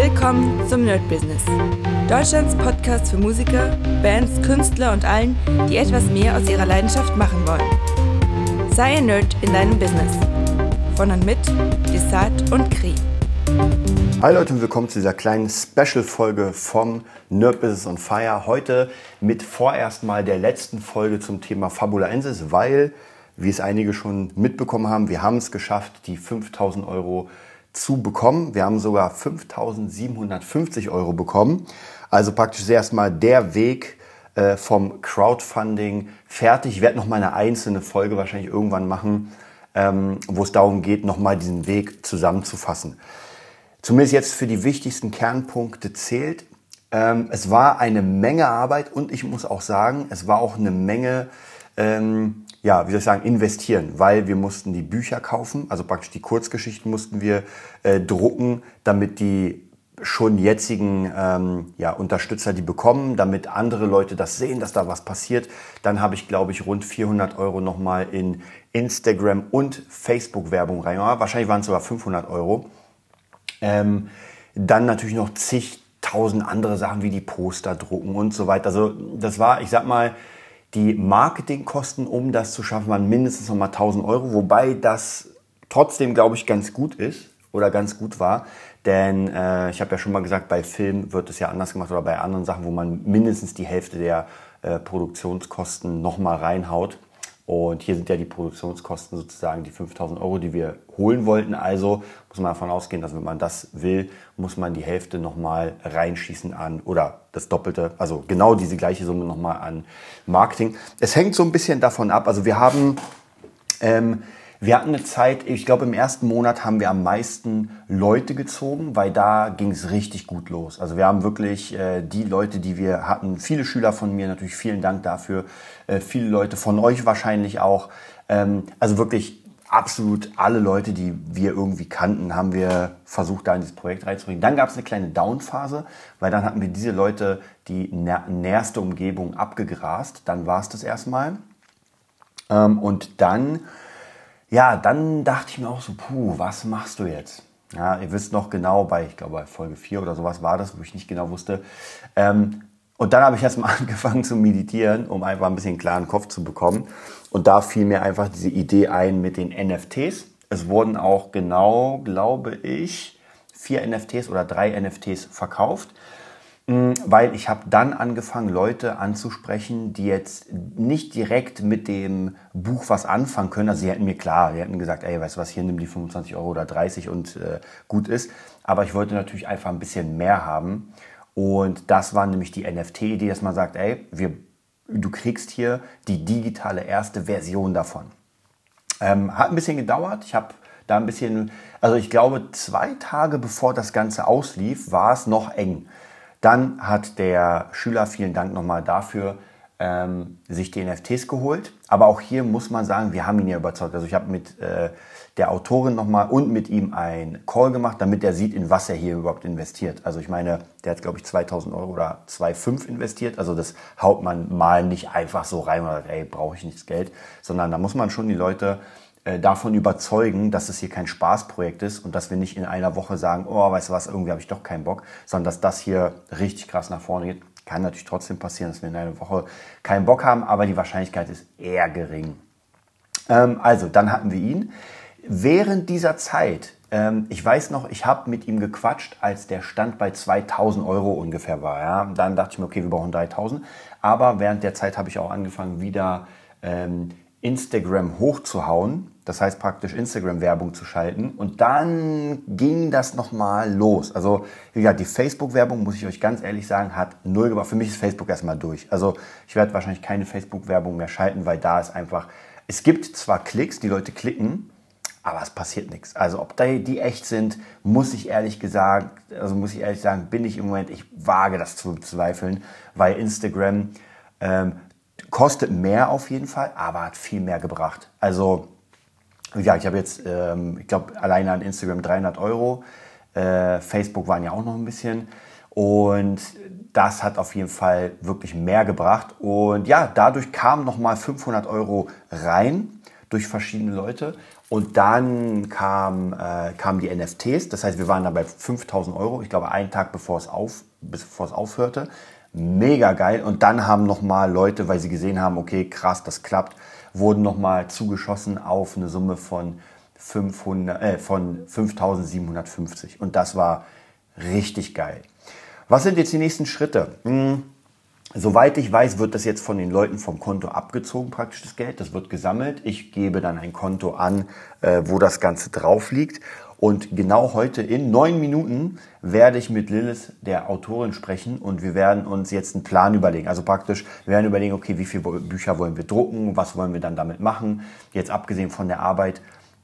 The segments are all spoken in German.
Willkommen zum Nerd Business. Deutschlands Podcast für Musiker, Bands, Künstler und allen, die etwas mehr aus ihrer Leidenschaft machen wollen. Sei ein Nerd in deinem Business. Von und mit Desart und Kri. Hi Leute und willkommen zu dieser kleinen Special-Folge vom Nerd Business on Fire. Heute mit vorerst mal der letzten Folge zum Thema Fabulaensis, weil, wie es einige schon mitbekommen haben, wir haben es geschafft, die 5000 Euro zu bekommen. Wir haben sogar 5.750 Euro bekommen. Also praktisch erstmal der Weg äh, vom Crowdfunding fertig. Ich werde noch mal eine einzelne Folge wahrscheinlich irgendwann machen, ähm, wo es darum geht, noch mal diesen Weg zusammenzufassen. Zumindest jetzt für die wichtigsten Kernpunkte zählt. Ähm, es war eine Menge Arbeit und ich muss auch sagen, es war auch eine Menge ähm, ja, wie soll ich sagen, investieren, weil wir mussten die Bücher kaufen, also praktisch die Kurzgeschichten mussten wir äh, drucken, damit die schon jetzigen ähm, ja, Unterstützer die bekommen, damit andere Leute das sehen, dass da was passiert. Dann habe ich, glaube ich, rund 400 Euro nochmal in Instagram und Facebook-Werbung rein. Ja, wahrscheinlich waren es sogar 500 Euro. Ähm, dann natürlich noch zigtausend andere Sachen wie die Poster drucken und so weiter. Also das war, ich sag mal, die Marketingkosten, um das zu schaffen, waren mindestens nochmal 1000 Euro, wobei das trotzdem, glaube ich, ganz gut ist oder ganz gut war. Denn äh, ich habe ja schon mal gesagt, bei Film wird es ja anders gemacht oder bei anderen Sachen, wo man mindestens die Hälfte der äh, Produktionskosten nochmal reinhaut. Und hier sind ja die Produktionskosten sozusagen die 5000 Euro, die wir holen wollten. Also muss man davon ausgehen, dass wenn man das will, muss man die Hälfte nochmal reinschießen an oder das Doppelte, also genau diese gleiche Summe nochmal an Marketing. Es hängt so ein bisschen davon ab. Also wir haben ähm, wir hatten eine Zeit, ich glaube im ersten Monat haben wir am meisten Leute gezogen, weil da ging es richtig gut los. Also wir haben wirklich äh, die Leute, die wir hatten, viele Schüler von mir, natürlich vielen Dank dafür, äh, viele Leute von euch wahrscheinlich auch. Ähm, also wirklich absolut alle Leute, die wir irgendwie kannten, haben wir versucht, da in dieses Projekt reinzubringen. Dann gab es eine kleine Downphase, weil dann hatten wir diese Leute die näherste Umgebung abgegrast. Dann war es das erstmal. Ähm, und dann ja, dann dachte ich mir auch so, puh, was machst du jetzt? Ja, ihr wisst noch genau, bei, ich glaube, bei Folge 4 oder sowas war das, wo ich nicht genau wusste. Ähm, und dann habe ich erstmal angefangen zu meditieren, um einfach ein bisschen einen klaren Kopf zu bekommen. Und da fiel mir einfach diese Idee ein mit den NFTs. Es wurden auch genau, glaube ich, vier NFTs oder drei NFTs verkauft. Weil ich habe dann angefangen, Leute anzusprechen, die jetzt nicht direkt mit dem Buch was anfangen können. Also sie hätten mir klar, sie hätten gesagt, ey, weißt du was, hier nimm die 25 Euro oder 30 und äh, gut ist. Aber ich wollte natürlich einfach ein bisschen mehr haben. Und das war nämlich die NFT-Idee, dass man sagt, ey, wir, du kriegst hier die digitale erste Version davon. Ähm, hat ein bisschen gedauert. Ich habe da ein bisschen, also ich glaube, zwei Tage bevor das Ganze auslief, war es noch eng. Dann hat der Schüler, vielen Dank nochmal dafür, ähm, sich die NFTs geholt. Aber auch hier muss man sagen, wir haben ihn ja überzeugt. Also ich habe mit äh, der Autorin nochmal und mit ihm ein Call gemacht, damit er sieht, in was er hier überhaupt investiert. Also ich meine, der hat, glaube ich, 2000 Euro oder 2,5 investiert. Also das haut man mal nicht einfach so rein sagt, ey, brauche ich nichts Geld. Sondern da muss man schon die Leute davon überzeugen, dass es hier kein Spaßprojekt ist und dass wir nicht in einer Woche sagen, oh, weißt du was, irgendwie habe ich doch keinen Bock, sondern dass das hier richtig krass nach vorne geht. Kann natürlich trotzdem passieren, dass wir in einer Woche keinen Bock haben, aber die Wahrscheinlichkeit ist eher gering. Ähm, also, dann hatten wir ihn. Während dieser Zeit, ähm, ich weiß noch, ich habe mit ihm gequatscht, als der Stand bei 2000 Euro ungefähr war. Ja? Dann dachte ich mir, okay, wir brauchen 3000. Aber während der Zeit habe ich auch angefangen, wieder ähm, Instagram hochzuhauen das heißt praktisch Instagram-Werbung zu schalten. Und dann ging das nochmal los. Also, wie gesagt, die Facebook-Werbung, muss ich euch ganz ehrlich sagen, hat null gebracht. Für mich ist Facebook erstmal durch. Also, ich werde wahrscheinlich keine Facebook-Werbung mehr schalten, weil da ist einfach, es gibt zwar Klicks, die Leute klicken, aber es passiert nichts. Also, ob die echt sind, muss ich ehrlich gesagt, also muss ich ehrlich sagen, bin ich im Moment, ich wage das zu bezweifeln, weil Instagram ähm, kostet mehr auf jeden Fall, aber hat viel mehr gebracht. Also, ja, ich habe jetzt, ähm, ich glaube, alleine an Instagram 300 Euro. Äh, Facebook waren ja auch noch ein bisschen. Und das hat auf jeden Fall wirklich mehr gebracht. Und ja, dadurch kamen nochmal 500 Euro rein durch verschiedene Leute. Und dann kam, äh, kamen die NFTs, das heißt, wir waren da bei 5000 Euro, ich glaube, einen Tag bevor es, auf, bevor es aufhörte. Mega geil. Und dann haben nochmal Leute, weil sie gesehen haben, okay, krass, das klappt, wurden nochmal zugeschossen auf eine Summe von, 500, äh, von 5750. Und das war richtig geil. Was sind jetzt die nächsten Schritte? Hm, Soweit ich weiß, wird das jetzt von den Leuten vom Konto abgezogen, praktisch das Geld. Das wird gesammelt. Ich gebe dann ein Konto an, äh, wo das Ganze drauf liegt. Und genau heute in neun Minuten werde ich mit Lilith, der Autorin, sprechen und wir werden uns jetzt einen Plan überlegen. Also praktisch, wir werden überlegen, okay, wie viele Bücher wollen wir drucken, was wollen wir dann damit machen. Jetzt abgesehen von der Arbeit,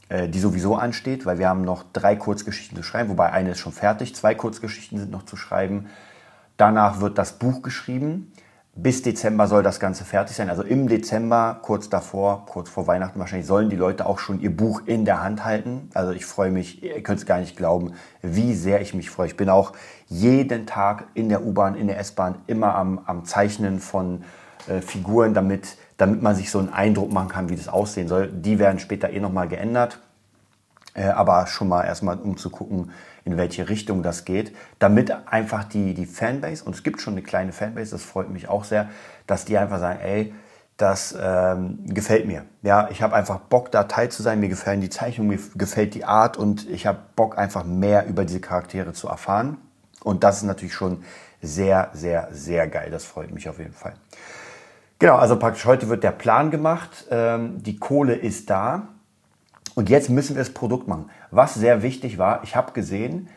äh, die sowieso ansteht, weil wir haben noch drei Kurzgeschichten zu schreiben, wobei eine ist schon fertig, zwei Kurzgeschichten sind noch zu schreiben. Danach wird das Buch geschrieben. Bis Dezember soll das Ganze fertig sein. Also im Dezember, kurz davor, kurz vor Weihnachten wahrscheinlich, sollen die Leute auch schon ihr Buch in der Hand halten. Also ich freue mich, ihr könnt es gar nicht glauben, wie sehr ich mich freue. Ich bin auch jeden Tag in der U-Bahn, in der S-Bahn immer am, am Zeichnen von äh, Figuren, damit, damit man sich so einen Eindruck machen kann, wie das aussehen soll. Die werden später eh nochmal geändert. Äh, aber schon mal erstmal, um zu gucken, in welche Richtung das geht, damit einfach die, die Fanbase, und es gibt schon eine kleine Fanbase, das freut mich auch sehr, dass die einfach sagen, ey, das ähm, gefällt mir. Ja, ich habe einfach Bock, da teil zu sein. Mir gefallen die Zeichnungen, mir gefällt die Art und ich habe Bock, einfach mehr über diese Charaktere zu erfahren. Und das ist natürlich schon sehr, sehr, sehr geil. Das freut mich auf jeden Fall. Genau, also praktisch heute wird der Plan gemacht. Ähm, die Kohle ist da. Und jetzt müssen wir das Produkt machen. Was sehr wichtig war, ich habe gesehen,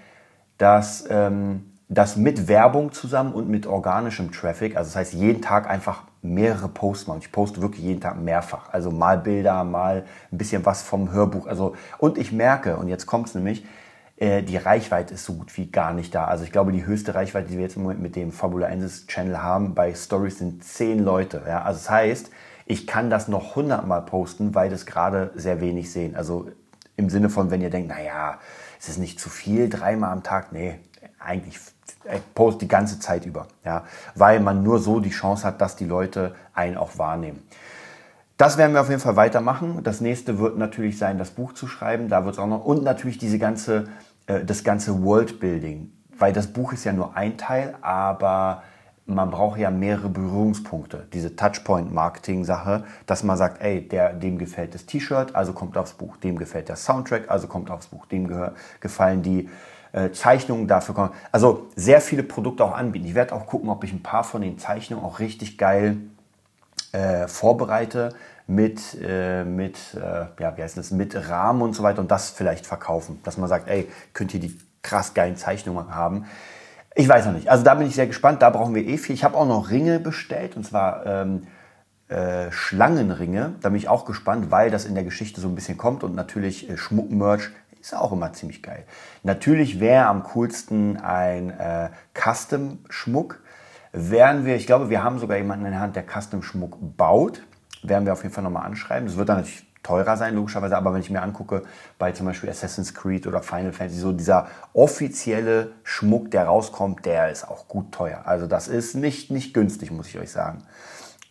dass ähm, das mit Werbung zusammen und mit organischem Traffic, also das heißt jeden Tag einfach mehrere Posts machen. Ich poste wirklich jeden Tag mehrfach. Also mal Bilder, mal ein bisschen was vom Hörbuch. Also, und ich merke, und jetzt kommt es nämlich, äh, die Reichweite ist so gut wie gar nicht da. Also ich glaube, die höchste Reichweite, die wir jetzt im Moment mit dem Fabula Ensis Channel haben bei Stories sind zehn Leute. Ja? Also das heißt, ich kann das noch hundertmal posten, weil das gerade sehr wenig sehen. Also im Sinne von, wenn ihr denkt, naja, es ist nicht zu viel, dreimal am Tag. Nee, eigentlich ich post die ganze Zeit über. Ja, weil man nur so die Chance hat, dass die Leute einen auch wahrnehmen. Das werden wir auf jeden Fall weitermachen. Das nächste wird natürlich sein, das Buch zu schreiben. Da wird es auch noch und natürlich diese ganze, äh, das ganze Worldbuilding, weil das Buch ist ja nur ein Teil, aber man braucht ja mehrere Berührungspunkte. Diese Touchpoint-Marketing-Sache, dass man sagt, ey, der, dem gefällt das T-Shirt, also kommt aufs Buch. Dem gefällt der Soundtrack, also kommt aufs Buch. Dem gefallen die äh, Zeichnungen, dafür kommen. Also sehr viele Produkte auch anbieten. Ich werde auch gucken, ob ich ein paar von den Zeichnungen auch richtig geil äh, vorbereite mit, äh, mit, äh, ja, wie heißt das, mit Rahmen und so weiter und das vielleicht verkaufen. Dass man sagt, ey, könnt ihr die krass geilen Zeichnungen haben. Ich weiß noch nicht. Also da bin ich sehr gespannt. Da brauchen wir eh viel. Ich habe auch noch Ringe bestellt und zwar ähm, äh, Schlangenringe. Da bin ich auch gespannt, weil das in der Geschichte so ein bisschen kommt und natürlich äh, Schmuckmerch ist auch immer ziemlich geil. Natürlich wäre am coolsten ein äh, Custom-Schmuck. Wären wir, ich glaube, wir haben sogar jemanden in der Hand, der Custom-Schmuck baut. Werden wir auf jeden Fall nochmal anschreiben. Das wird dann natürlich teurer sein, logischerweise. Aber wenn ich mir angucke, bei zum Beispiel Assassin's Creed oder Final Fantasy, so dieser offizielle Schmuck, der rauskommt, der ist auch gut teuer. Also das ist nicht, nicht günstig, muss ich euch sagen.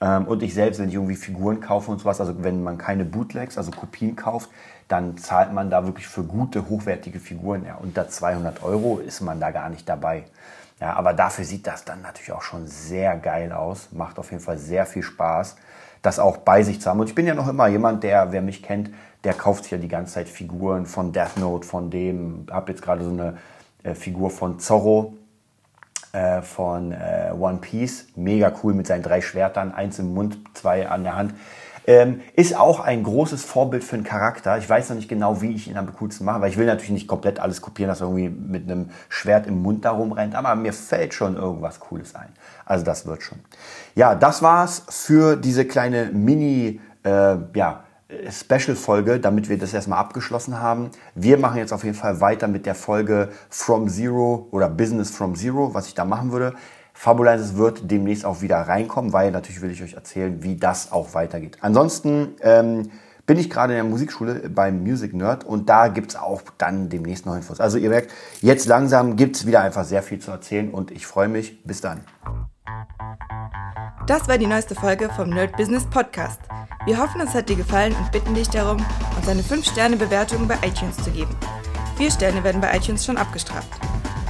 Ähm, und ich selbst, wenn ich irgendwie Figuren kaufe und sowas, also wenn man keine Bootlegs, also Kopien kauft, dann zahlt man da wirklich für gute, hochwertige Figuren. Ja, unter 200 Euro ist man da gar nicht dabei. Ja, aber dafür sieht das dann natürlich auch schon sehr geil aus. Macht auf jeden Fall sehr viel Spaß das auch bei sich zu haben. Und ich bin ja noch immer jemand, der, wer mich kennt, der kauft sich ja die ganze Zeit Figuren von Death Note, von dem, habe jetzt gerade so eine äh, Figur von Zorro äh, von äh, One Piece, mega cool mit seinen drei Schwertern, eins im Mund, zwei an der Hand. Ähm, ist auch ein großes Vorbild für einen Charakter. Ich weiß noch nicht genau, wie ich ihn am coolsten mache, weil ich will natürlich nicht komplett alles kopieren, dass er irgendwie mit einem Schwert im Mund da rumrennt, aber mir fällt schon irgendwas Cooles ein. Also das wird schon. Ja, das war's für diese kleine Mini, äh, ja, Special-Folge, damit wir das erstmal abgeschlossen haben. Wir machen jetzt auf jeden Fall weiter mit der Folge From Zero oder Business from Zero, was ich da machen würde. Fabulensis wird demnächst auch wieder reinkommen, weil natürlich will ich euch erzählen, wie das auch weitergeht. Ansonsten ähm, bin ich gerade in der Musikschule beim Music Nerd und da gibt's auch dann demnächst noch Infos. Also ihr merkt, jetzt langsam gibt's wieder einfach sehr viel zu erzählen und ich freue mich. Bis dann. Das war die neueste Folge vom Nerd Business Podcast. Wir hoffen, es hat dir gefallen und bitten dich darum, uns eine 5-Sterne-Bewertung bei iTunes zu geben. Vier Sterne werden bei iTunes schon abgestraft.